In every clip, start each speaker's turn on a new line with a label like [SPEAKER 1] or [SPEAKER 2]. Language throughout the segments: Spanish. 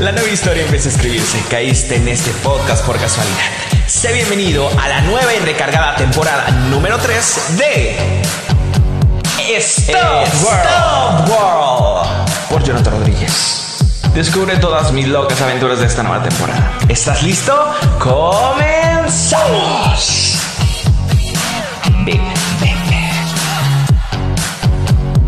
[SPEAKER 1] La nueva historia empieza a escribirse. Caíste en este podcast por casualidad. Sé bienvenido a la nueva y recargada temporada número 3 de Stop, World. World por Jonathan Rodríguez. Descubre todas mis locas aventuras de esta nueva temporada. ¿Estás listo? ¡Comenzamos!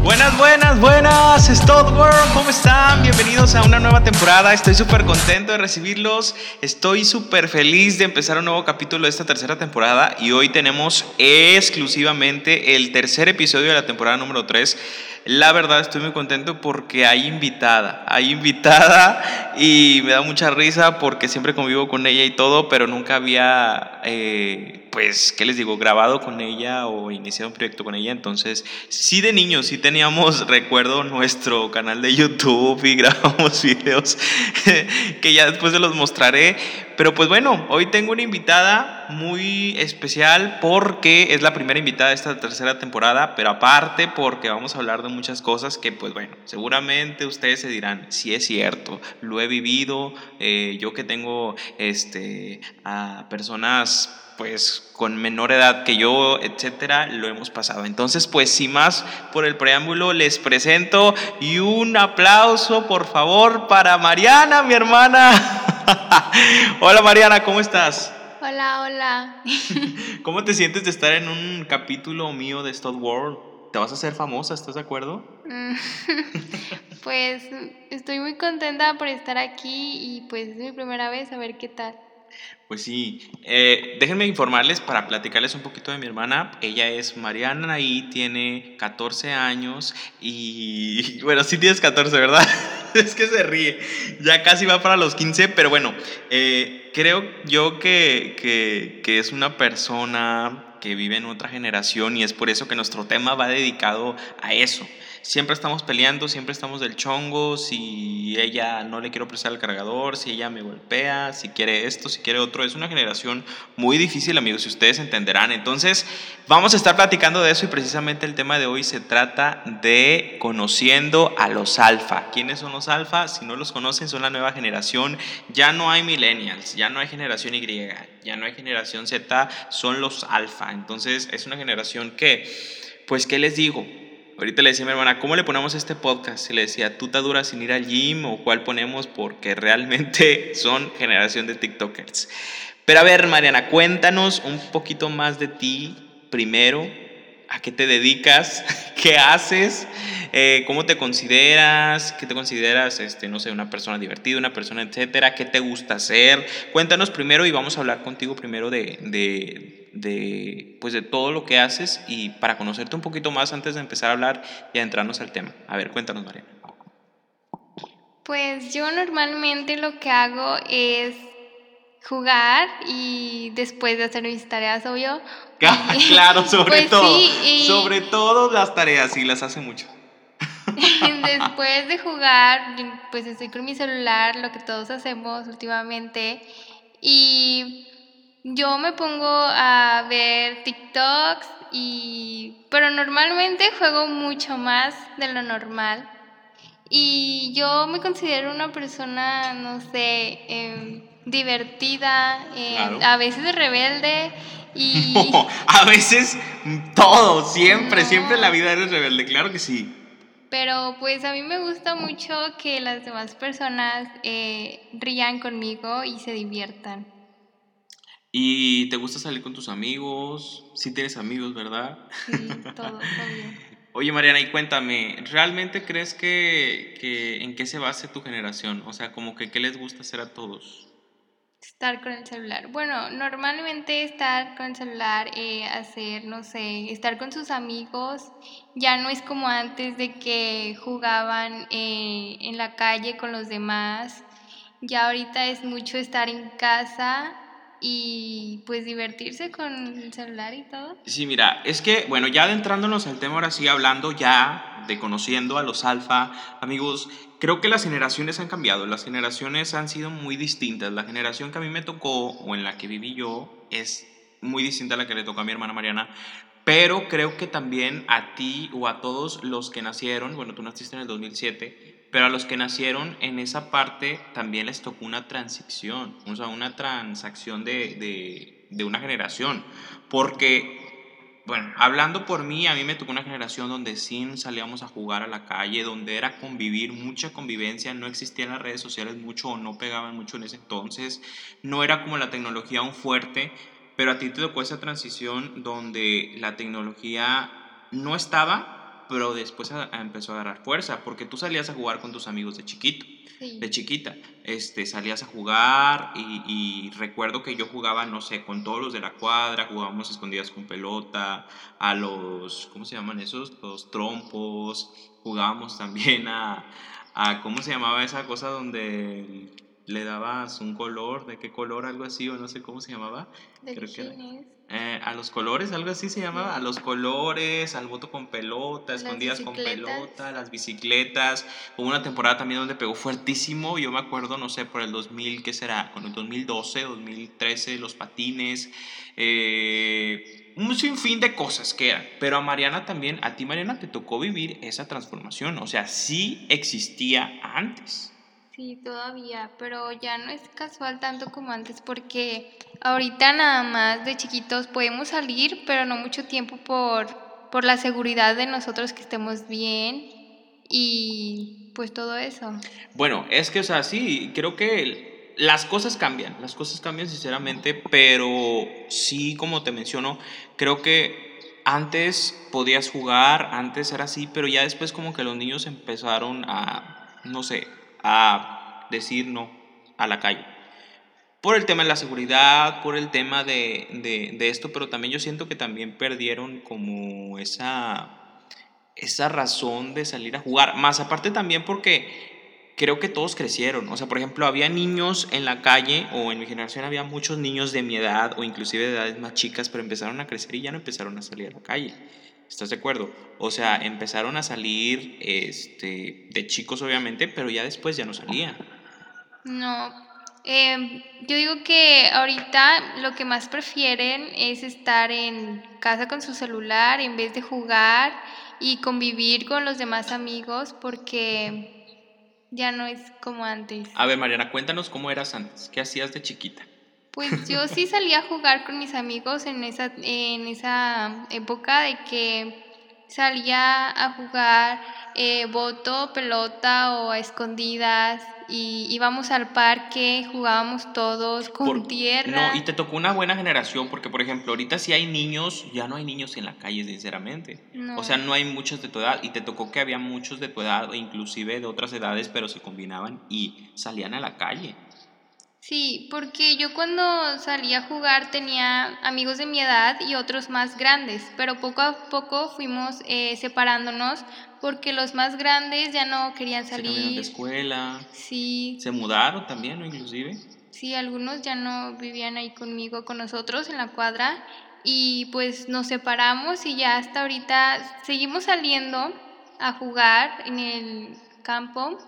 [SPEAKER 2] Buenas, buenas, buenas, Stop World, ¿cómo están? Bienvenidos a una nueva temporada. Estoy súper contento de recibirlos. Estoy súper feliz de empezar un nuevo capítulo de esta tercera temporada. Y hoy tenemos exclusivamente el tercer episodio de la temporada número 3. La verdad estoy muy contento porque hay invitada, hay invitada y me da mucha risa porque siempre convivo con ella y todo, pero nunca había, eh, pues, ¿qué les digo?, grabado con ella o iniciado un proyecto con ella. Entonces, sí de niños, sí teníamos, recuerdo, nuestro canal de YouTube y grabamos videos que ya después se los mostraré. Pero pues bueno, hoy tengo una invitada muy especial porque es la primera invitada de esta tercera temporada, pero aparte porque vamos a hablar de muchas cosas que pues bueno, seguramente ustedes se dirán, si es cierto, lo he vivido, eh, yo que tengo este, a personas pues con menor edad que yo, etcétera, lo hemos pasado. Entonces, pues sin más por el preámbulo, les presento y un aplauso, por favor, para Mariana, mi hermana. hola Mariana, ¿cómo estás?
[SPEAKER 3] Hola, hola.
[SPEAKER 2] ¿Cómo te sientes de estar en un capítulo mío de Stud World? Te vas a hacer famosa, ¿estás de acuerdo?
[SPEAKER 3] pues estoy muy contenta por estar aquí y pues es mi primera vez, a ver qué tal.
[SPEAKER 2] Pues sí, eh, déjenme informarles para platicarles un poquito de mi hermana. Ella es Mariana y tiene 14 años y bueno, sí tienes 14, ¿verdad? es que se ríe. Ya casi va para los 15, pero bueno, eh, creo yo que, que, que es una persona que vive en otra generación y es por eso que nuestro tema va dedicado a eso siempre estamos peleando, siempre estamos del chongo, si ella no le quiero prestar el cargador, si ella me golpea, si quiere esto, si quiere otro. Es una generación muy difícil, amigos, si ustedes entenderán. Entonces, vamos a estar platicando de eso y precisamente el tema de hoy se trata de conociendo a los alfa. ¿Quiénes son los alfa? Si no los conocen, son la nueva generación. Ya no hay millennials, ya no hay generación Y, ya no hay generación Z, son los alfa. Entonces, es una generación que, pues, ¿qué les digo? Ahorita le decía a mi hermana, ¿cómo le ponemos este podcast? Y le decía, ¿tú te duras sin ir al gym o cuál ponemos? Porque realmente son generación de TikTokers. Pero a ver, Mariana, cuéntanos un poquito más de ti primero. ¿A qué te dedicas? ¿Qué haces? Eh, ¿Cómo te consideras? ¿Qué te consideras, este, no sé, una persona divertida, una persona, etcétera? ¿Qué te gusta hacer? Cuéntanos primero y vamos a hablar contigo primero de, de pues de todo lo que haces y para conocerte un poquito más antes de empezar a hablar y a entrarnos al tema. A ver, cuéntanos, Mariana.
[SPEAKER 3] Pues yo normalmente lo que hago es jugar y después de hacer mis tareas, obvio.
[SPEAKER 2] claro, sobre pues todo. Sobre todo las tareas, sí, las hace mucho.
[SPEAKER 3] después de jugar, pues estoy con mi celular, lo que todos hacemos últimamente. Y yo me pongo a ver TikToks y pero normalmente juego mucho más de lo normal. Y yo me considero una persona, no sé, em, divertida, em, a veces rebelde y...
[SPEAKER 2] a veces todo, siempre, siempre en la vida eres rebelde, claro que sí.
[SPEAKER 3] Pero pues a mí me gusta mucho que las demás personas eh, rían conmigo y se diviertan.
[SPEAKER 2] ¿Y te gusta salir con tus amigos? Sí tienes amigos, ¿verdad?
[SPEAKER 3] Sí, todo,
[SPEAKER 2] Oye, Mariana, y cuéntame, ¿realmente crees que, que, en qué se base tu generación? O sea, como que qué les gusta hacer a todos.
[SPEAKER 3] Estar con el celular. Bueno, normalmente estar con el celular, eh, hacer, no sé, estar con sus amigos, ya no es como antes de que jugaban eh, en la calle con los demás. Ya ahorita es mucho estar en casa y pues divertirse con el celular y todo.
[SPEAKER 2] Sí, mira, es que, bueno, ya adentrándonos al tema, ahora sí, hablando ya de conociendo a los alfa, amigos, creo que las generaciones han cambiado, las generaciones han sido muy distintas. La generación que a mí me tocó o en la que viví yo es muy distinta a la que le tocó a mi hermana Mariana, pero creo que también a ti o a todos los que nacieron, bueno, tú naciste en el 2007, pero a los que nacieron en esa parte también les tocó una transición, o sea, una transacción de, de, una generación. Porque, bueno, hablando por mí, a mí me tocó una generación donde sí salíamos a jugar a la calle, donde era convivir, mucha convivencia, no existían las redes sociales mucho o no pegaban mucho en ese entonces, no era como la tecnología aún fuerte, pero a ti te tocó esa transición donde la tecnología no estaba, pero después empezó a agarrar fuerza, porque tú salías a jugar con tus amigos de chiquito, de chiquita, este, salías a jugar y, recuerdo que yo jugaba, no sé, con todos los de la cuadra, jugábamos escondidas con pelota, a los, ¿cómo se llaman esos? Los trompos, jugábamos también a, a ¿cómo se llamaba esa cosa donde le dabas un color, de qué color, algo así, o no sé cómo se llamaba? Creo que eh, a los colores, algo así se llamaba, a los colores, al voto con pelota, escondidas con pelota, las bicicletas. Hubo una temporada también donde pegó fuertísimo, yo me acuerdo, no sé, por el 2000, ¿qué será? Con el 2012, 2013, los patines, eh, un sinfín de cosas que eran. Pero a Mariana también, a ti Mariana te tocó vivir esa transformación, o sea, sí existía antes.
[SPEAKER 3] Sí, todavía, pero ya no es casual tanto como antes porque ahorita nada más de chiquitos podemos salir, pero no mucho tiempo por, por la seguridad de nosotros que estemos bien y pues todo eso.
[SPEAKER 2] Bueno, es que, o sea, sí, creo que las cosas cambian, las cosas cambian sinceramente, pero sí, como te menciono, creo que antes podías jugar, antes era así, pero ya después como que los niños empezaron a, no sé, a decir no a la calle. Por el tema de la seguridad, por el tema de, esto, pero también yo siento que también perdieron como esa, esa razón de salir a jugar. Más aparte también porque creo que todos crecieron. O sea, por ejemplo, había niños en la calle o en mi generación había muchos niños de mi edad o inclusive de edades más chicas, pero empezaron a crecer y ya no empezaron a salir a la calle. ¿Estás de acuerdo? O sea, empezaron a salir este, de chicos, obviamente, pero ya después ya no salían.
[SPEAKER 3] No, em, yo digo que ahorita lo que más prefieren es estar en casa con su celular en vez de jugar y convivir con los demás amigos porque ya no es como antes.
[SPEAKER 2] A ver, Mariana, cuéntanos cómo eras antes, qué hacías de chiquita.
[SPEAKER 3] Pues yo sí salía a jugar con mis amigos en esa, en esa época de que salía a jugar eh, boto, pelota o a escondidas y íbamos al parque, jugábamos todos con tierra.
[SPEAKER 2] No, y te tocó una buena generación porque, por ejemplo, ahorita sí hay niños, ya no hay niños en la calle, sinceramente. O sea, no hay muchos de tu edad y te tocó que había muchos de tu edad, inclusive de otras edades, pero se combinaban y salían a la calle.
[SPEAKER 3] Sí, porque yo cuando salí a jugar tenía amigos de mi edad y otros más grandes, pero poco a poco fuimos eh, separándonos porque los más grandes ya no querían salir.
[SPEAKER 2] Se de escuela.
[SPEAKER 3] Sí.
[SPEAKER 2] Se mudaron también, ¿no? Inclusive.
[SPEAKER 3] Sí, algunos ya no vivían ahí conmigo, con nosotros en la cuadra y pues nos separamos y ya hasta ahorita seguimos saliendo a jugar en el campo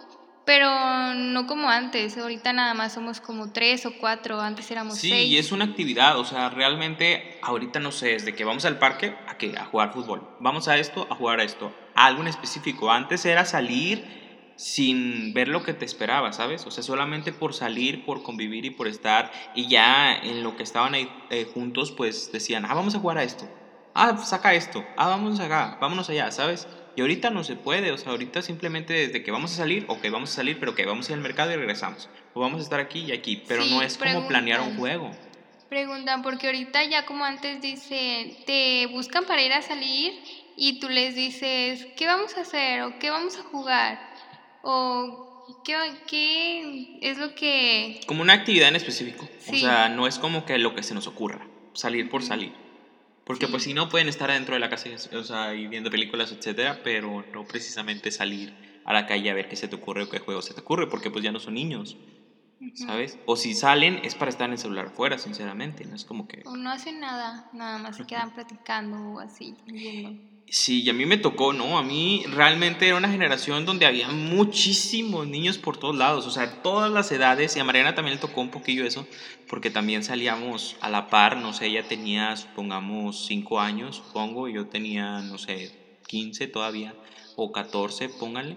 [SPEAKER 3] pero no como antes, ahorita nada más somos como tres o cuatro, antes éramos
[SPEAKER 2] sí,
[SPEAKER 3] seis.
[SPEAKER 2] Sí, y es una actividad, o sea, realmente ahorita no sé, desde que vamos al parque a qué, a jugar fútbol, vamos a esto, a jugar a esto, a algo en específico. Antes era salir sin ver lo que te esperaba, ¿sabes? O sea, solamente por salir, por convivir y por estar, y ya en lo que estaban ahí eh, juntos, pues decían, ah, vamos a jugar a esto, ah, saca esto, ah, vamos acá, vámonos allá, ¿sabes? Y ahorita no se puede, o sea, ahorita simplemente desde que vamos a salir, ok, vamos a salir, pero que vamos a ir al mercado y regresamos. O vamos a estar aquí y aquí, pero no es como planear un juego.
[SPEAKER 3] Preguntan, porque ahorita ya como antes dice, te buscan para ir a salir y tú les dices, ¿qué vamos a hacer? ¿O qué vamos a jugar? ¿O qué, qué es lo que...?
[SPEAKER 2] Como una actividad en específico. O sea, no es como que lo que se nos ocurra, salir por salir. Porque pues si no pueden estar dentro de la casa o sea, y viendo películas, etcétera, pero no precisamente salir a la calle a ver qué se te ocurre o qué juego se te ocurre, porque pues ya no son niños, ¿sabes? O si salen es para estar en el celular afuera, sinceramente, no es como que...
[SPEAKER 3] O no hacen nada, nada más se quedan platicando o así, viendo.
[SPEAKER 2] Sí, y a mí me tocó, ¿no? A mí realmente era una generación donde había muchísimos niños por todos lados, o sea, todas las edades, y a Mariana también le tocó un poquillo eso, porque también salíamos a la par, no sé, ella tenía, supongamos, 5 años, supongo, y yo tenía, no sé, 15 todavía, o 14, pónganle.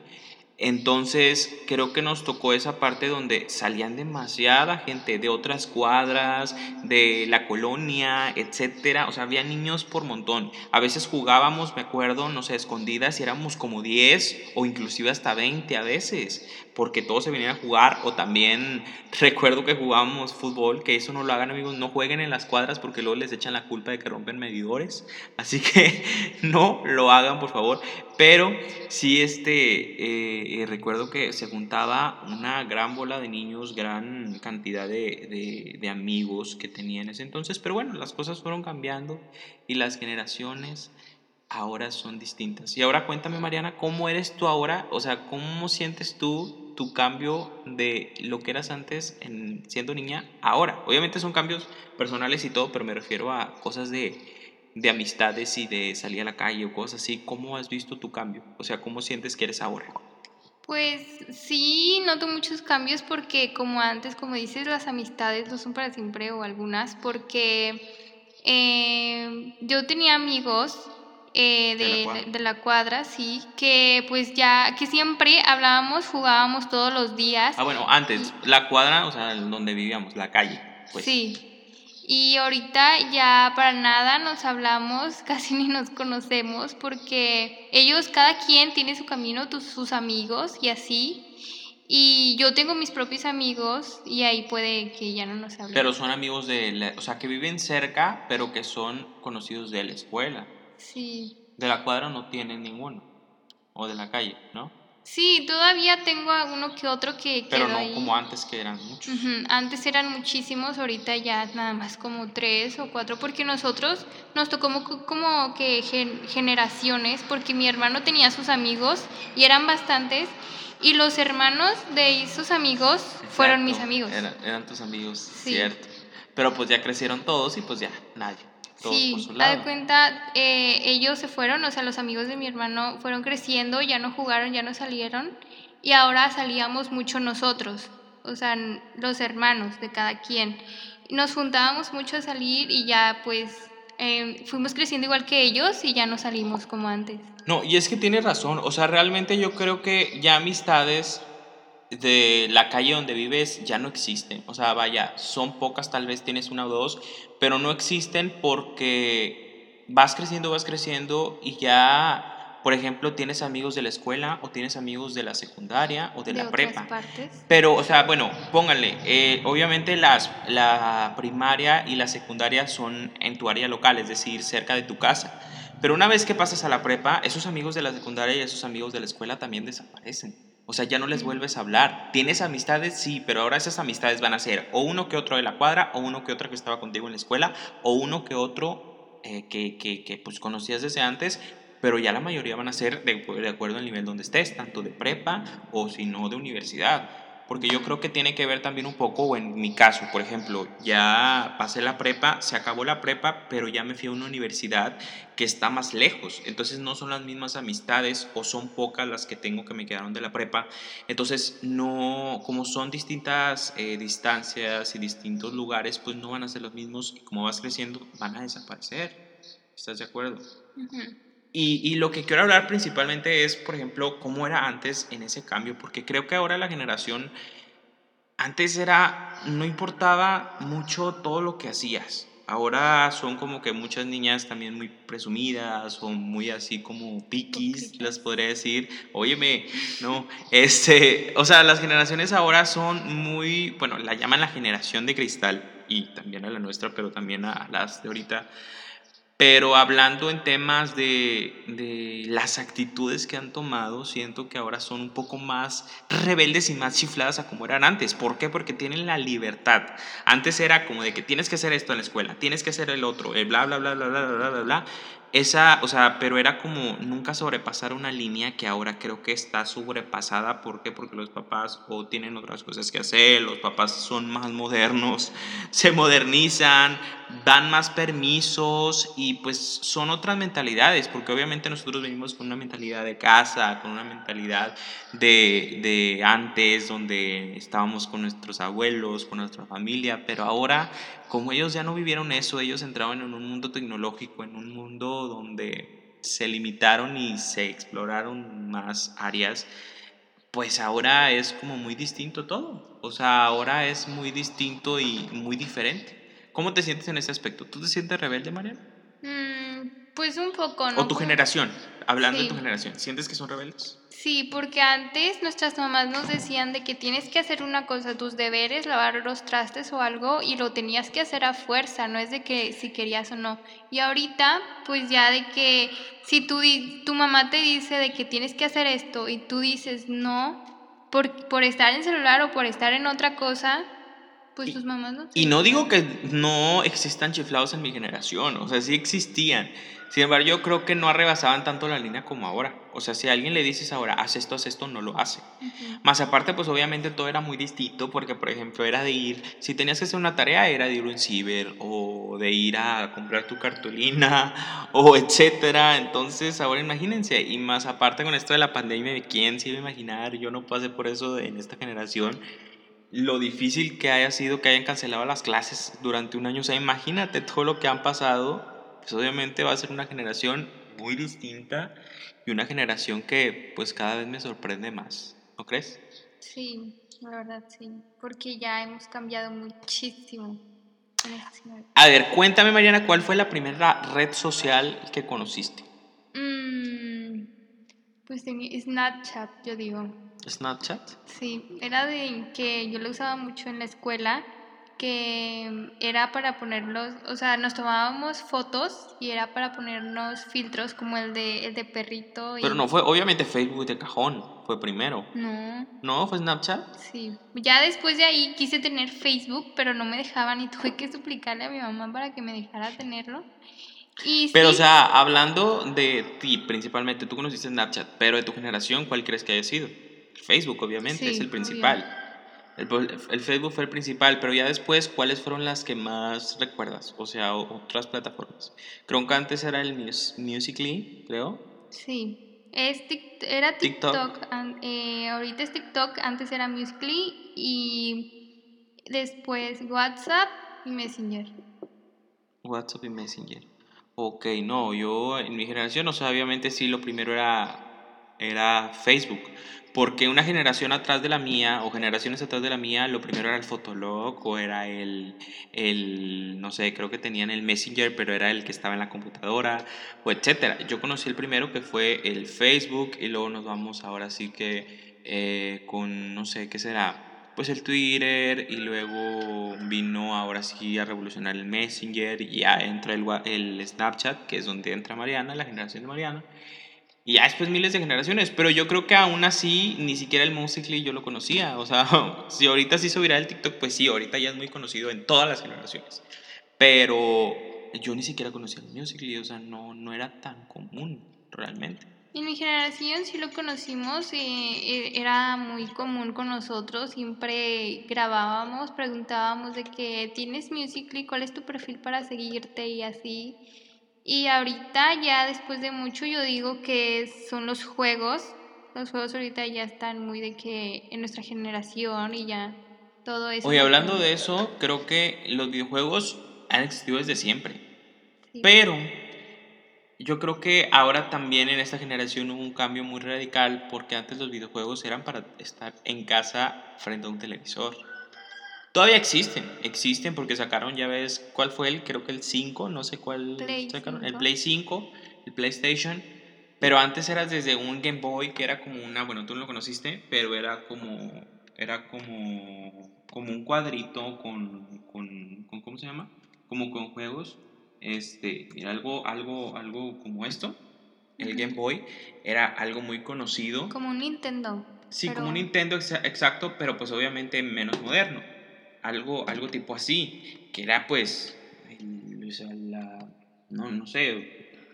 [SPEAKER 2] Entonces, creo que nos tocó esa parte donde salían demasiada gente de otras cuadras, de la colonia, etcétera. O sea, había niños por montón. A veces jugábamos, me acuerdo, no sé, escondidas y éramos como 10 o inclusive hasta 20 a veces, porque todos se venían a jugar. O también recuerdo que jugábamos fútbol, que eso no lo hagan, amigos, no jueguen en las cuadras porque luego les echan la culpa de que rompen medidores. Así que no lo hagan, por favor. Pero sí, este, eh, eh, recuerdo que se juntaba una gran bola de niños, gran cantidad de, de, amigos que tenía en ese entonces. Pero bueno, las cosas fueron cambiando y las generaciones ahora son distintas. Y ahora cuéntame, Mariana, ¿cómo eres tú ahora? O sea, ¿cómo sientes tú tu cambio de lo que eras antes en, siendo niña ahora? Obviamente son cambios personales y todo, pero me refiero a cosas de de amistades y de salir a la calle o cosas así, ¿cómo has visto tu cambio? O sea, ¿cómo sientes que eres ahora?
[SPEAKER 3] Pues sí, noto muchos cambios porque como antes, como dices, las amistades no son para siempre o algunas, porque eh, yo tenía amigos eh, de, de, la cuadra, sí, que pues ya, que siempre hablábamos, jugábamos todos los días.
[SPEAKER 2] Ah, bueno, antes, la cuadra, o sea, donde vivíamos, la calle. Pues.
[SPEAKER 3] Sí, y ahorita ya para nada nos hablamos, casi ni nos conocemos, porque ellos, cada quien tiene su camino, sus amigos y así. Y yo tengo mis propios amigos y ahí puede que ya no nos hablemos.
[SPEAKER 2] Pero son amigos de, o sea, que viven cerca, pero que son conocidos de la escuela.
[SPEAKER 3] Sí.
[SPEAKER 2] De la cuadra no tienen ninguno. O de la calle, ¿no?
[SPEAKER 3] Sí, todavía tengo uno que otro que
[SPEAKER 2] Pero no como antes que eran muchos.
[SPEAKER 3] Antes eran muchísimos, ahorita ya nada más como tres o cuatro, porque nosotros nos tocó como, como que generaciones, porque mi hermano tenía sus amigos y eran bastantes, y los hermanos de sus amigos fueron mis amigos.
[SPEAKER 2] Eran, tus amigos, cierto. Pero pues ya crecieron todos y pues ya nadie
[SPEAKER 3] sí, a de cuenta, eh, ellos se fueron, o sea, los amigos de mi hermano fueron creciendo, ya no jugaron, ya no salieron, y ahora salíamos mucho nosotros, o sea, los hermanos de cada quien. Nos juntábamos mucho a salir y ya pues em, fuimos creciendo igual que ellos y ya no salimos como antes.
[SPEAKER 2] No, y es que tiene razón, o sea, realmente yo creo que ya amistades de la calle donde vives ya no existen. O sea, vaya, son pocas, tal vez tienes una o dos, pero no existen porque vas creciendo, vas creciendo y ya, por ejemplo, tienes amigos de la escuela o tienes amigos de la secundaria o de, la prepa. Pero, o sea, bueno, pónganle, eh, obviamente las, la primaria y la secundaria son en tu área local, es decir, cerca de tu casa. Pero una vez que pasas a la prepa, esos amigos de la secundaria y esos amigos de la escuela también desaparecen. O sea, ya no les vuelves a hablar. Tienes amistades, sí, pero ahora esas amistades van a ser o uno que otro de la cuadra, o uno que otro que estaba contigo en la escuela, o uno que otro eh, que, que, que, pues conocías desde antes, pero ya la mayoría van a ser de, de acuerdo al nivel donde estés, tanto de prepa o si no de universidad porque yo creo que tiene que ver también un poco, o en mi caso, por ejemplo, ya pasé la prepa, se acabó la prepa, pero ya me fui a una universidad que está más lejos, entonces no son las mismas amistades o son pocas las que tengo que me quedaron de la prepa, entonces no, como son distintas eh, distancias y distintos lugares, pues no van a ser los mismos y como vas creciendo van a desaparecer, ¿estás de acuerdo? Y, lo que quiero hablar principalmente es, por ejemplo, cómo era antes en ese cambio, porque creo que ahora la generación, antes era, no importaba mucho todo lo que hacías. Ahora son como que muchas niñas también muy presumidas o muy así como piquis, las podría decir. Óyeme, no, este, o sea, las generaciones ahora son muy, bueno, la llaman la generación de cristal y también a la nuestra, pero también a las de ahorita pero hablando en temas de, de, las actitudes que han tomado, siento que ahora son un poco más rebeldes y más chifladas a como eran antes. ¿Por qué? Porque tienen la libertad. Antes era como de que tienes que hacer esto en la escuela, tienes que hacer el otro, el bla, bla, bla, bla, bla, bla, bla, bla. Esa, o sea, pero era como nunca sobrepasar una línea que ahora creo que está sobrepasada. ¿Por qué? Porque los papás o tienen otras cosas que hacer, los papás son más modernos, se modernizan, dan más permisos y pues son otras mentalidades, porque obviamente nosotros venimos con una mentalidad de casa, con una mentalidad de, de antes, donde estábamos con nuestros abuelos, con nuestra familia, pero ahora como ellos ya no vivieron eso, ellos entraban en un mundo tecnológico, en un mundo donde se limitaron y se exploraron más áreas, pues ahora es como muy distinto todo. O sea, ahora es muy distinto y muy diferente. ¿Cómo te sientes en ese aspecto? ¿Tú te sientes rebelde, Mariana?
[SPEAKER 3] Mm, pues un poco, ¿no?
[SPEAKER 2] O tu generación, hablando de tu
[SPEAKER 3] Sí.
[SPEAKER 2] generación, ¿sientes que son rebeldes?
[SPEAKER 3] Sí, porque antes nuestras mamás nos decían de que tienes que hacer una cosa, tus deberes, lavar los trastes o algo, y lo tenías que hacer a fuerza, no es de que si querías o no. Y ahorita, pues ya de que si tú tu mamá te dice de que tienes que hacer esto y tú dices no, por, por estar en celular o por estar en otra cosa, pues
[SPEAKER 2] Y-
[SPEAKER 3] tus mamás no
[SPEAKER 2] Y no digo que no existan chiflados en mi generación, o sea, sí existían. Sin embargo, yo creo que no arrebasaban tanto la línea como ahora. O sea, si a alguien le dices ahora, haz esto, haz esto, no lo hace. Más aparte, pues obviamente todo era muy distinto porque, por ejemplo, era de ir, si tenías que hacer una tarea, era de ir a un ciber o de ir a comprar tu cartulina o etcétera. Entonces, ahora imagínense, y más aparte con esto de la pandemia, ¿quién se iba a imaginar? Yo no pasé por eso en esta generación. Lo difícil que haya sido que hayan cancelado las clases durante un año. O sea, imagínate todo lo que han pasado. Pues obviamente va a ser una generación muy distinta y una generación que pues cada vez me sorprende más. ¿No crees?
[SPEAKER 3] Sí, la verdad sí, porque ya hemos cambiado muchísimo. este.
[SPEAKER 2] A ver, cuéntame Mariana, ¿cuál fue la primera red social que conociste?
[SPEAKER 3] Mm, pues en Snapchat, yo digo.
[SPEAKER 2] ¿Snapchat?
[SPEAKER 3] Sí, era de que yo lo usaba mucho en la escuela, que era para ponerlos, o sea, nos tomábamos fotos y era para ponernos filtros como el de, el de perrito. Y...
[SPEAKER 2] Pero no fue, obviamente Facebook de cajón, fue primero.
[SPEAKER 3] No,
[SPEAKER 2] ¿No? ¿Fue Snapchat?
[SPEAKER 3] sí. Ya después de ahí quise tener Facebook, pero no me dejaban y tuve que suplicarle a mi mamá para que me dejara tenerlo. Y
[SPEAKER 2] Pero, o sea, hablando de ti principalmente, tú conociste Snapchat, pero de tu generación, ¿cuál crees que haya sido? Facebook, obviamente,
[SPEAKER 3] Sí,
[SPEAKER 2] es el
[SPEAKER 3] obvio.
[SPEAKER 2] El, el Facebook fue el principal, pero ya después, ¿cuáles fueron las que más recuerdas? O sea, otras plataformas. Creo que antes era el Mus- Musical.ly, creo.
[SPEAKER 3] Sí, es Tik- era
[SPEAKER 2] TikTok.
[SPEAKER 3] Eh, ahorita es TikTok, antes era Musical.ly y después WhatsApp y Messenger.
[SPEAKER 2] WhatsApp y Messenger. Ok, no, yo en mi generación, o sea, obviamente sí, lo primero era, era Facebook. Porque una generación atrás de la mía, o generaciones atrás de la mía, lo primero era el Fotolog, o era el, el, no sé, creo que tenían el Messenger, pero era el que estaba en la computadora, o etcétera. Yo conocí el primero que fue el Facebook, y luego nos vamos ahora sí que eh, con, no sé, ¿qué será? Pues el Twitter, y luego vino ahora sí a revolucionar el Messenger, y ya entra el, el Snapchat, que es donde entra Mariana, la generación de Mariana. Y ya después miles de generaciones, pero yo creo que aún así ni siquiera el Musical.ly yo lo conocía. O sea, si ahorita hizo viral el TikTok, pues sí, ahorita ya es muy conocido en todas las generaciones. Pero yo ni siquiera conocía el Musical.ly, o sea, no, no era tan común realmente.
[SPEAKER 3] En mi generación sí lo conocimos, eh, era muy común con nosotros, siempre grabábamos, preguntábamos de que tienes Musical.ly, cuál es tu perfil para seguirte y así. Y ahorita ya después de mucho yo digo que son los juegos, los juegos ahorita ya están muy de que en nuestra generación y ya todo eso.
[SPEAKER 2] Oye, hablando de eso, creo que los videojuegos han existido desde siempre.
[SPEAKER 3] Sí.
[SPEAKER 2] Pero yo creo que ahora también en esta generación hubo un cambio muy radical porque antes los videojuegos eran para estar en casa frente a un televisor. Todavía existen, existen porque sacaron, ya ves, ¿cuál fue el? Creo que el 5, no sé cuál
[SPEAKER 3] Play
[SPEAKER 2] sacaron, el
[SPEAKER 3] 5.
[SPEAKER 2] Play 5, el PlayStation. Pero antes era desde un Game Boy que era como una, bueno, tú no lo conociste, pero era como, era como, como un cuadrito con, con, con ¿cómo se llama? Como con juegos este, mira, algo, algo, algo como esto, el. Game Boy, era algo muy conocido.
[SPEAKER 3] Como un Nintendo.
[SPEAKER 2] Sí,
[SPEAKER 3] pero-
[SPEAKER 2] como un Nintendo exa- exacto, pero pues obviamente menos moderno. Algo, algo tipo así, que era pues, no, no sé,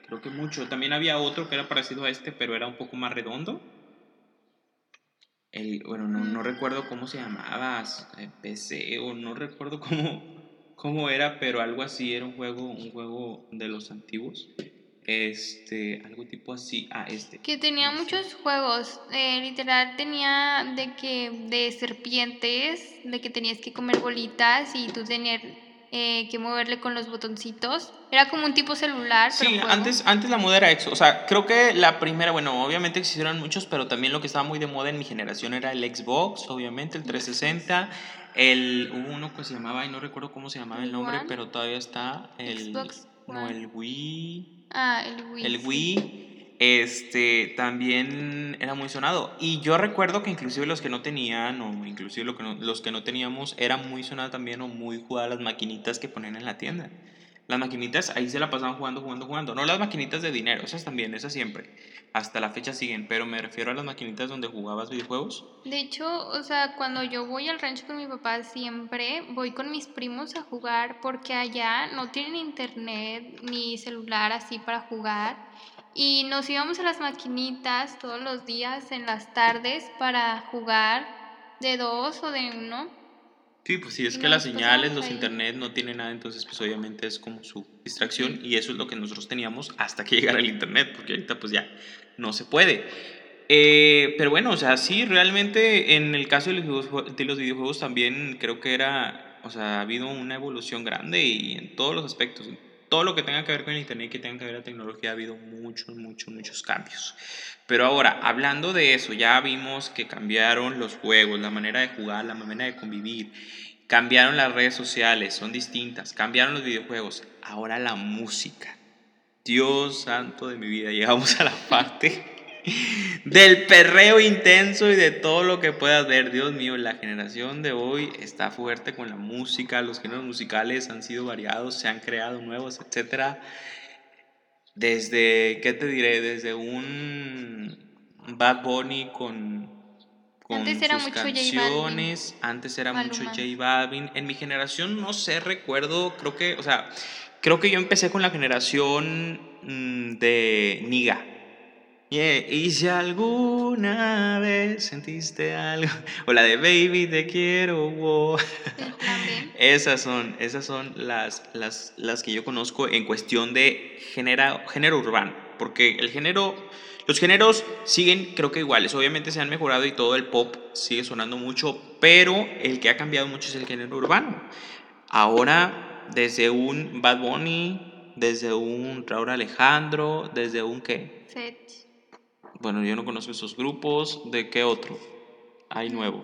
[SPEAKER 2] creo que mucho. También había otro que era parecido a este, pero era un poco más redondo. El, bueno, no, no recuerdo cómo se llamaba, eh, PC o no recuerdo cómo, cómo era, pero algo así, era un juego, un juego de los antiguos. Este, algo tipo así, ah, este.
[SPEAKER 3] Que tenía muchos juegos, eh, literal tenía de que de serpientes, de que tenías que comer bolitas y tú tener eh, que moverle con los botoncitos. Era como un tipo celular.
[SPEAKER 2] Sí, antes, antes la moda era eso. O sea, creo que la primera, bueno, obviamente existieron muchos, pero también lo que estaba muy de moda en mi generación era el Xbox, obviamente, el 360. El, hubo uno que se llamaba, y no recuerdo cómo se llamaba el
[SPEAKER 3] ¿El
[SPEAKER 2] nombre, pero todavía está. El,
[SPEAKER 3] Xbox
[SPEAKER 2] No, el Wii.
[SPEAKER 3] Ah, el Wii.
[SPEAKER 2] El. Wii este también era muy sonado y yo recuerdo que inclusive los que no tenían o inclusive lo que no- los que no teníamos era muy sonado también o muy jugada las maquinitas que ponían en la tienda las maquinitas ahí se la pasaban jugando jugando jugando no las maquinitas de dinero esas también esas siempre hasta la fecha siguen pero me refiero a las maquinitas donde jugabas videojuegos
[SPEAKER 3] De hecho, o sea, cuando yo voy al rancho con mi papá, siempre voy con mis primos a jugar porque allá no tienen internet ni celular así para jugar. Y nos íbamos a las maquinitas todos los días en las tardes para jugar de dos o de uno.
[SPEAKER 2] Sí, pues sí, es que las señales,
[SPEAKER 3] pasamos
[SPEAKER 2] los
[SPEAKER 3] ahí.
[SPEAKER 2] internet no tienen nada, entonces pues obviamente es como su distracción y eso es lo que nosotros teníamos hasta que llegara el internet, porque ahorita pues ya no se puede. Eh, pero bueno, o sea, sí, realmente en el caso de los, videojue- de los videojuegos también creo que era, o sea, ha habido una evolución grande y en todos los aspectos, todo lo que tenga que ver con el internet, que tenga que ver la tecnología, ha habido muchos, muchos, muchos cambios. Pero ahora, hablando de eso, ya vimos que cambiaron los juegos, la manera de jugar, la manera de convivir, cambiaron las redes sociales, son distintas, cambiaron los videojuegos, ahora la música. Dios santo de mi vida, llegamos a la parte del perreo intenso y de todo lo que puedas ver. Dios mío, la generación de hoy está fuerte con la música, los géneros musicales han sido variados, se han creado nuevos, etcétera. Desde, ¿qué te diré? Desde un Bad Bunny con, con
[SPEAKER 3] Antes era
[SPEAKER 2] sus
[SPEAKER 3] mucho J
[SPEAKER 2] canciones, antes era mucho. J Balvin. En mi generación, no sé, recuerdo, creo que, o sea, creo que yo empecé con la generación mm, de Niga. Yeah, Y si alguna vez sentiste algo, o la de Baby te quiero, wow. Esas son, esas son las, las, las que yo conozco en cuestión de género, género urbano. Porque el género, los géneros siguen, creo que iguales. Obviamente se han mejorado y todo el pop sigue sonando mucho, pero el que ha cambiado mucho es el género urbano. Ahora, desde un Bad Bunny, desde un Raúl Alejandro, desde un qué.
[SPEAKER 3] Set.
[SPEAKER 2] Bueno, yo no conozco esos grupos. ¿De qué otro? Hay nuevo.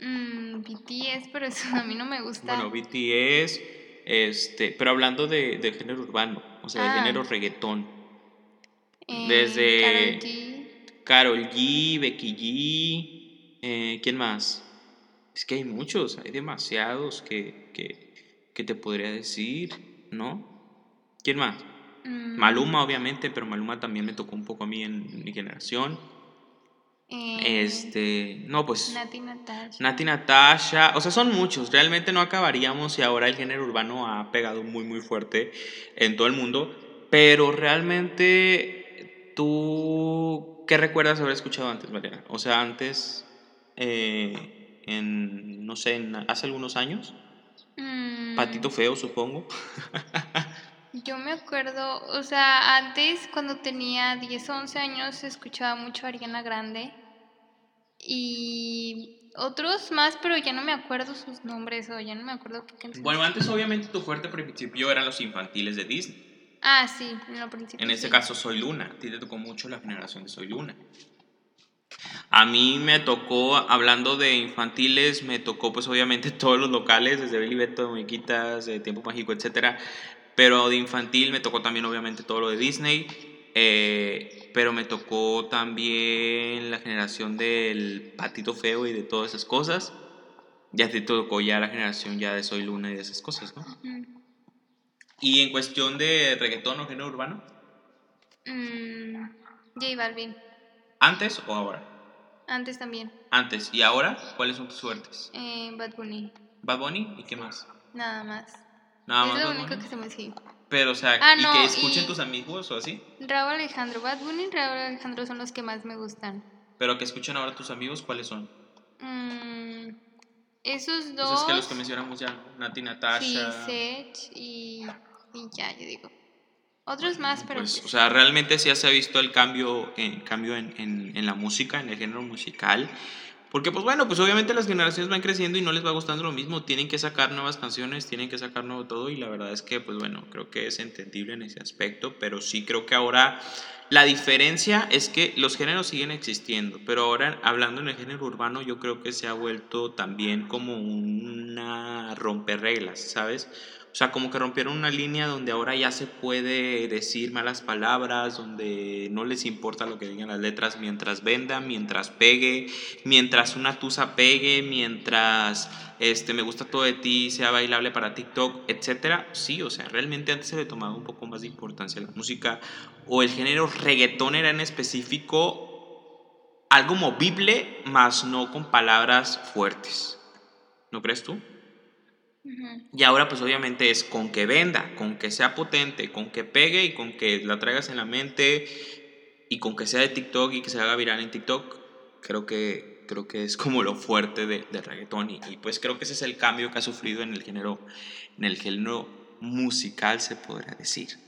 [SPEAKER 3] Mm, BTS, pero eso a mí no me gusta.
[SPEAKER 2] Bueno, BTS, este, pero hablando de, de género urbano, o sea, de
[SPEAKER 3] Ah.
[SPEAKER 2] género reggaetón.
[SPEAKER 3] Eh,
[SPEAKER 2] desde-
[SPEAKER 3] Karol G.
[SPEAKER 2] Carol G, Becky G, eh, ¿quién más? Es que hay muchos, hay demasiados que, que, que te podría decir, ¿no? ¿Quién más?
[SPEAKER 3] Mm,
[SPEAKER 2] Maluma, obviamente, pero Maluma también me tocó un poco a mí en mi generación.
[SPEAKER 3] eh,
[SPEAKER 2] Este, no, pues...
[SPEAKER 3] Nati Natasha.
[SPEAKER 2] Nati Natasha, o sea, son muchos, realmente no acabaríamos y ahora el género urbano ha pegado muy muy fuerte en todo el mundo, pero realmente tú, ¿qué recuerdas haber escuchado antes, Mariana? O sea, antes, eh, en, no sé, en- hace algunos años,
[SPEAKER 3] Mm,
[SPEAKER 2] Patito Feo, supongo.
[SPEAKER 3] Yo me acuerdo, o sea, antes cuando tenía 10 o 11 años escuchaba mucho a Ariana Grande y otros más, pero ya no me acuerdo sus nombres o ya no me acuerdo qué canciones.
[SPEAKER 2] Bueno, antes obviamente tu fuerte principio eran los infantiles de Disney.
[SPEAKER 3] Ah, sí, en lo principio.
[SPEAKER 2] En este
[SPEAKER 3] sí.
[SPEAKER 2] caso Soy Luna. A ti te tocó mucho la generación de Soy Luna. A mí me tocó, hablando de infantiles, me tocó pues obviamente todos los locales, desde Beli Beto, Muñequitas, de Tiempo Mágico, etc. Pero de infantil me tocó también obviamente todo lo de Disney. eh, pero me tocó también la generación del Patito Feo y de todas esas cosas. Ya te tocó ya la generación ya de Soy Luna y de esas cosas, ¿no?
[SPEAKER 3] Mm,
[SPEAKER 2] Y en cuestión de reggaetón o género urbano,
[SPEAKER 3] mm, J Balvin,
[SPEAKER 2] ¿antes o ahora?
[SPEAKER 3] antes también.
[SPEAKER 2] Antes y ahora, ¿cuáles son tus suertes?
[SPEAKER 3] Eh, Bad Bunny,
[SPEAKER 2] Bad Bunny y qué más?
[SPEAKER 3] nada más.
[SPEAKER 2] Nada
[SPEAKER 3] es
[SPEAKER 2] más
[SPEAKER 3] lo
[SPEAKER 2] Bad
[SPEAKER 3] único
[SPEAKER 2] Bunny?
[SPEAKER 3] que se me sigue.
[SPEAKER 2] Pero, o sea,
[SPEAKER 3] Ah,
[SPEAKER 2] y
[SPEAKER 3] no,
[SPEAKER 2] que escuchen
[SPEAKER 3] y-
[SPEAKER 2] tus amigos o así.
[SPEAKER 3] Raúl Alejandro, Bad Bunny y Raúl Alejandro son los que más me gustan.
[SPEAKER 2] Pero que escuchen ahora tus amigos, ¿cuáles son?
[SPEAKER 3] Mm, esos dos.
[SPEAKER 2] Pues es que los que mencionamos ya. Nati
[SPEAKER 3] Sí,
[SPEAKER 2] Natasha.
[SPEAKER 3] Sech y, y ya, yo digo. Otros más, pero
[SPEAKER 2] Pues,
[SPEAKER 3] pues,
[SPEAKER 2] o sea, realmente sí se ha visto el cambio, en, cambio en, en- en la música, en el género musical, Porque pues bueno, pues obviamente las generaciones van creciendo y no les va gustando lo mismo, tienen que sacar nuevas canciones, tienen que sacar nuevo todo y la verdad es que pues bueno, creo que es entendible en ese aspecto, pero sí creo que ahora la diferencia es que los géneros siguen existiendo, pero ahora hablando en el género urbano yo creo que se ha vuelto también como una romper reglas, ¿sabes? O sea, como que rompieron una línea donde ahora ya se puede decir malas palabras, donde no les importa lo que digan las letras mientras venda, mientras pegue, mientras una tusa pegue, mientras este, me gusta todo de ti, sea bailable para TikTok, etcétera. Sí, o sea, realmente antes se le tomaba un poco más de importancia la música o el género reggaetón era en específico algo movible, más no con palabras fuertes. ¿No crees tú? Y ahora pues obviamente es con que venda, con que sea potente, con que pegue y con que la traigas en la mente y con que sea de TikTok y que se haga viral en TikTok. Creo que, creo que es como lo fuerte de, del reggaetón y, pues creo que ese es el cambio que ha sufrido en el género, en el género musical se podrá decir.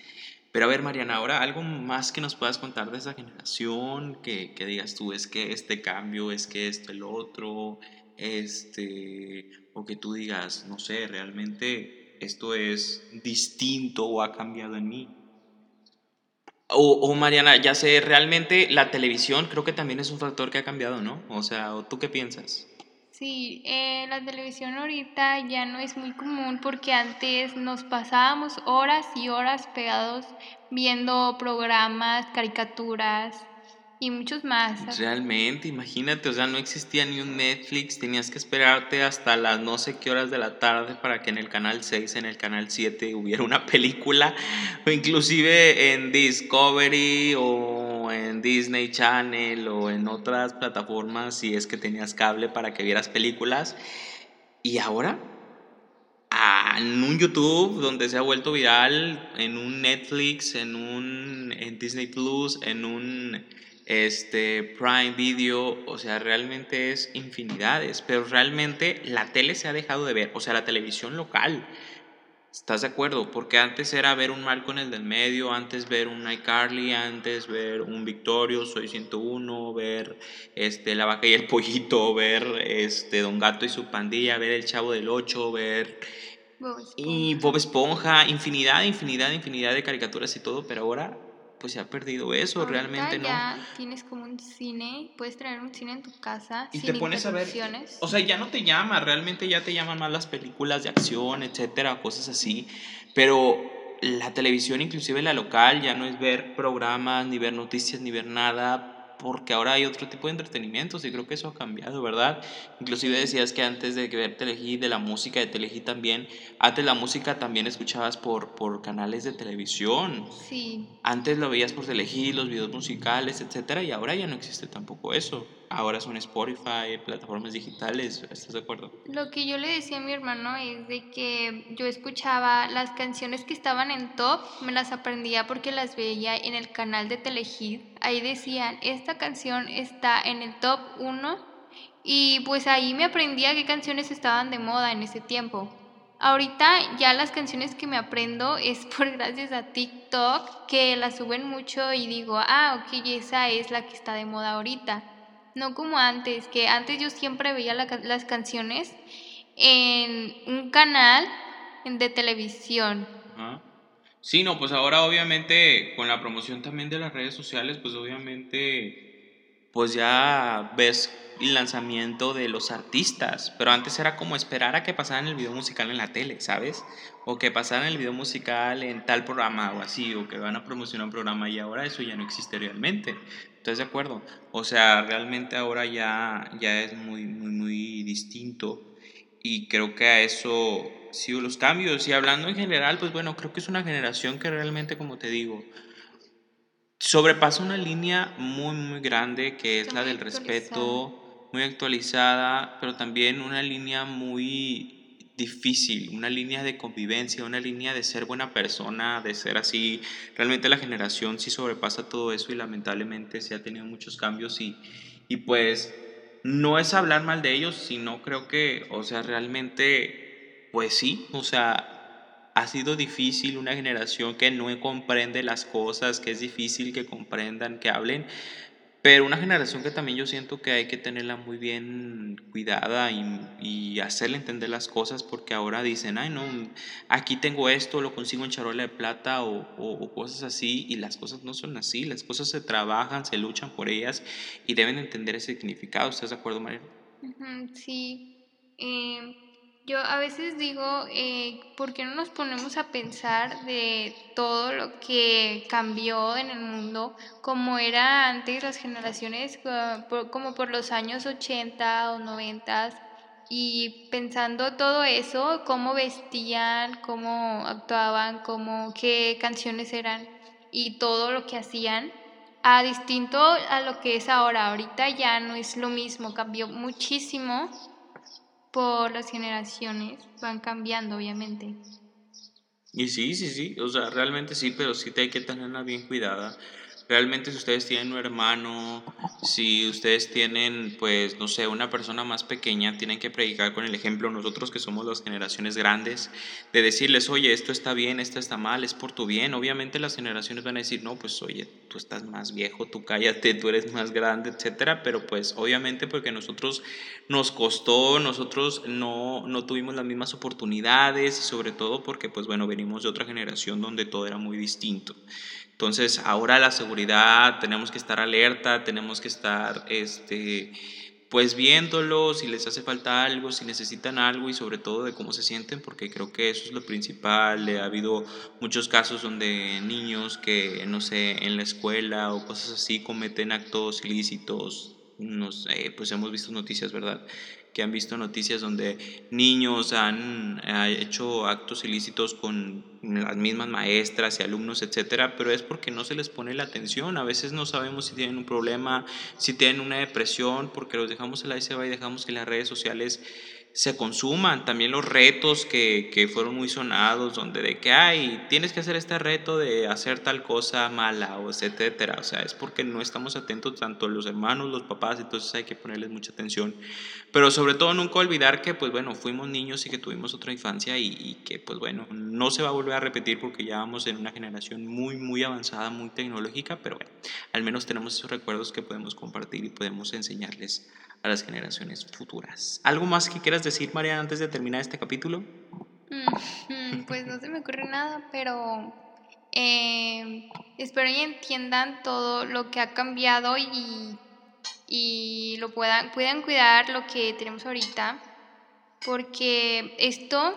[SPEAKER 2] Pero a ver, Mariana, ahora algo más que nos puedas contar de esa generación, que, que digas tú, es que este cambio, es que esto, el otro, este, o que tú digas, no sé, realmente esto es distinto o ha cambiado en mí. O, Mariana, ya sé, realmente la televisión creo que también es un factor que ha cambiado, ¿no? O sea, ¿tú qué piensas?
[SPEAKER 3] Sí, eh, la televisión ahorita ya no es muy común porque antes nos pasábamos horas y horas pegados viendo programas, caricaturas, y muchos más.
[SPEAKER 2] Realmente, imagínate, o sea, no existía ni un Netflix, tenías que esperarte hasta las no sé qué horas de la tarde para que en el canal 6, en el canal 7 hubiera una película, o inclusive en Discovery o en Disney Channel o en otras plataformas si es que tenías cable para que vieras películas. Y ahora, en un YouTube donde se ha vuelto viral, en un Netflix, en un en Disney Plus, en un este, Prime Video, o sea, realmente es infinidades, pero realmente la tele se ha dejado de ver, o sea, la televisión local. ¿Estás de acuerdo? Porque antes era ver un Marco en el del medio, antes ver un iCarly, antes ver un Victorio, Soy 101, ver este, La Vaca y el Pollito, ver este, Don Gato y su pandilla, ver El Chavo del Ocho, ver... y Bob Esponja, infinidad, infinidad, infinidad de caricaturas y todo, pero ahora pues se ha perdido eso, realmente no.
[SPEAKER 3] Ya tienes como un cine, puedes traer un cine en tu casa
[SPEAKER 2] y te pones a ver. O sea, ya no te llama, realmente ya te llaman más las películas de acción, etcétera, cosas así. Pero la televisión, inclusive la local, ya no es ver programas, ni ver noticias, ni ver nada porque ahora hay otro tipo de entretenimientos y creo que eso ha cambiado, ¿verdad? Inclusive decías que antes de ver Telehit, de la música de Telehit también, antes la música también escuchabas por, por canales de televisión.
[SPEAKER 3] Sí.
[SPEAKER 2] Antes lo veías por Telehit, los videos musicales, etcétera, y ahora ya no existe tampoco eso. Ahora son Spotify, plataformas digitales, ¿estás de acuerdo?
[SPEAKER 3] Lo que yo le decía a mi hermano es de que yo escuchaba las canciones que estaban en top, me las aprendía porque las veía en el canal de Telehit ahí decían, esta canción está en el top 1 y pues ahí me aprendía qué canciones estaban de moda en ese tiempo. Ahorita ya las canciones que me aprendo es por gracias a TikTok que las suben mucho y digo, ah, ok, esa es la que está de moda ahorita. No como antes, que antes yo siempre veía las canciones en un canal de televisión.
[SPEAKER 2] Sí, no, pues ahora obviamente con la promoción también de las redes sociales, pues obviamente pues ya ves lanzamiento de los artistas, pero antes era como esperar a que pasaran el video musical en la tele, ¿sabes? O que pasaran el video musical en tal programa o así, o que van a promocionar un programa y ahora eso ya no existe realmente. ¿Estás de acuerdo? O sea, realmente ahora ya, ya es muy, muy, muy distinto y creo que a eso sí, los cambios. Y hablando en general, pues bueno, creo que es una generación que realmente, como te digo, sobrepasa una línea muy, muy grande, que es la del respeto, muy actualizada, pero también una línea muy difícil, una línea de convivencia, una línea de ser buena persona, de ser así. Realmente la generación sí sobrepasa todo eso y lamentablemente se ha tenido muchos cambios y, y pues no es hablar mal de ellos, sino creo que, o sea, realmente pues sí, o sea, ha sido difícil una generación que no comprende las cosas, que es difícil que comprendan, que hablen, pero una generación que también yo siento que hay que tenerla muy bien cuidada y, y hacerle entender las cosas porque ahora dicen, ay no, aquí tengo esto, lo consigo en charola de plata o, o, cosas así y las cosas no son así, las cosas se trabajan, se luchan por ellas y deben entender ese significado. ¿Estás de acuerdo, María?
[SPEAKER 3] Sí. Eh, yo a veces digo, eh, ¿por qué no nos ponemos a pensar de todo lo que cambió en el mundo, como era antes las generaciones, como por los años 80 o 90? Y pensando todo eso, cómo vestían, cómo actuaban, cómo, qué canciones eran y todo lo que hacían, a distinto a lo que es ahora. Ahorita ya no es lo mismo, cambió muchísimo por las generaciones van cambiando, obviamente.
[SPEAKER 2] Y sí, sí, sí, o sea, realmente sí, pero sí te hay que tenerla bien cuidada realmente si ustedes tienen un hermano, si ustedes tienen, pues, no sé, una persona más pequeña, tienen que predicar con el ejemplo, nosotros que somos las generaciones grandes, de decirles, oye, esto está bien, esto está mal, es por tu bien. Obviamente las generaciones van a decir, no, pues, oye, tú estás más viejo, tú cállate, tú eres más grande, etcétera, pero pues, obviamente porque nosotros nos costó, nosotros no, no tuvimos las mismas oportunidades y sobre todo porque, pues, bueno, venimos de otra generación donde todo era muy distinto. Entonces, ahora la seguridad, tenemos que estar alerta, tenemos que estar, este, pues viéndolo, si les hace falta algo, si necesitan algo y sobre todo de cómo se sienten, porque creo que eso es lo principal. Ha habido muchos casos donde niños que, no sé, en la escuela o cosas así cometen actos ilícitos, nos, pues hemos visto noticias, ¿verdad? Que han visto noticias donde niños han hecho actos ilícitos con las mismas maestras y alumnos, etcétera, pero es porque no se les pone la atención. A veces no sabemos si tienen un problema, si tienen una depresión, porque los dejamos en la va y dejamos que las redes sociales se consuman. También los retos que, que, fueron muy sonados, donde de que, ay, tienes que hacer este reto de hacer tal cosa mala, o etcétera. O sea, es porque no estamos atentos tanto los hermanos, los papás, entonces hay que ponerles mucha atención. Pero sobre todo nunca olvidar que, pues bueno, fuimos niños y que tuvimos otra infancia y, y que, pues bueno, no se va a volver a repetir porque ya vamos en una generación muy, muy avanzada, muy tecnológica, pero bueno, al menos tenemos esos recuerdos que podemos compartir y podemos enseñarles a las generaciones futuras. ¿Algo más que quieras decir, María, antes de terminar este capítulo?
[SPEAKER 3] Mm, pues no se me ocurre nada, pero eh, espero y entiendan todo lo que ha cambiado y, y lo puedan, puedan cuidar lo que tenemos ahorita, porque esto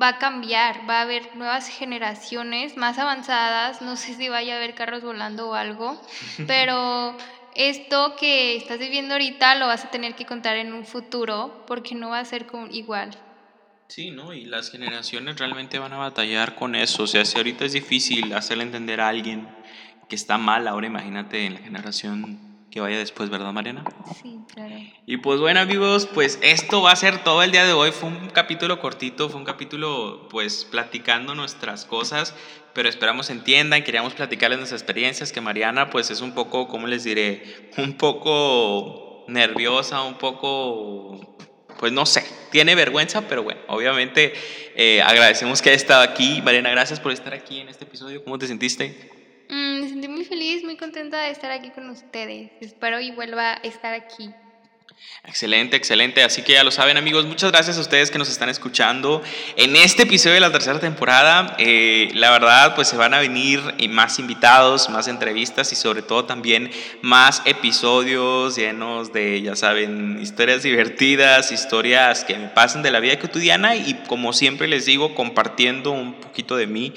[SPEAKER 3] va a cambiar, va a haber nuevas generaciones más avanzadas, no sé si vaya a haber carros volando o algo, pero esto que estás viviendo ahorita lo vas a tener que contar en un futuro porque no va a ser como igual.
[SPEAKER 2] Sí, ¿no? Y las generaciones realmente van a batallar con eso. O sea, si ahorita es difícil hacerle entender a alguien que está mal, ahora imagínate en la generación que vaya después, ¿verdad, Mariana?
[SPEAKER 3] Sí, claro.
[SPEAKER 2] Y pues bueno, amigos, pues esto va a ser todo el día de hoy. Fue un capítulo cortito, fue un capítulo, pues, platicando nuestras cosas, pero esperamos entiendan. Queríamos platicarles nuestras experiencias, que Mariana, pues, es un poco, ¿cómo les diré? Un poco nerviosa, un poco, pues, no sé, tiene vergüenza, pero bueno, obviamente eh, agradecemos que haya estado aquí. Mariana, gracias por estar aquí en este episodio. ¿Cómo te sentiste?
[SPEAKER 3] Mm, me sentí muy feliz, muy contenta de estar aquí con ustedes. Espero y vuelva a estar aquí.
[SPEAKER 2] Excelente, excelente. Así que ya lo saben amigos, muchas gracias a ustedes que nos están escuchando en este episodio de la tercera temporada. Eh, la verdad, pues se van a venir más invitados, más entrevistas y sobre todo también más episodios llenos de, ya saben, historias divertidas, historias que me pasan de la vida cotidiana y como siempre les digo, compartiendo un poquito de mí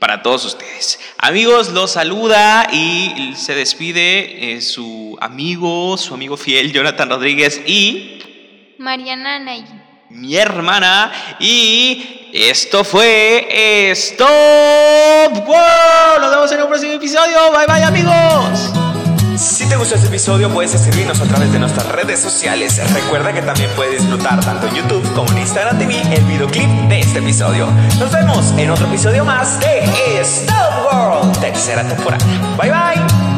[SPEAKER 2] para todos ustedes. Amigos, los saluda y se despide eh, su amigo, su amigo fiel Jonathan Rodríguez y
[SPEAKER 3] Mariana Nay.
[SPEAKER 2] Mi hermana y esto fue Stop Wow. Nos vemos en un próximo episodio. Bye bye amigos.
[SPEAKER 1] Si te gustó este episodio puedes escribirnos a través de nuestras redes sociales. Recuerda que también puedes disfrutar tanto en YouTube como en Instagram TV el videoclip de este episodio. Nos vemos en otro episodio más de Stop World, tercera temporada. Bye bye.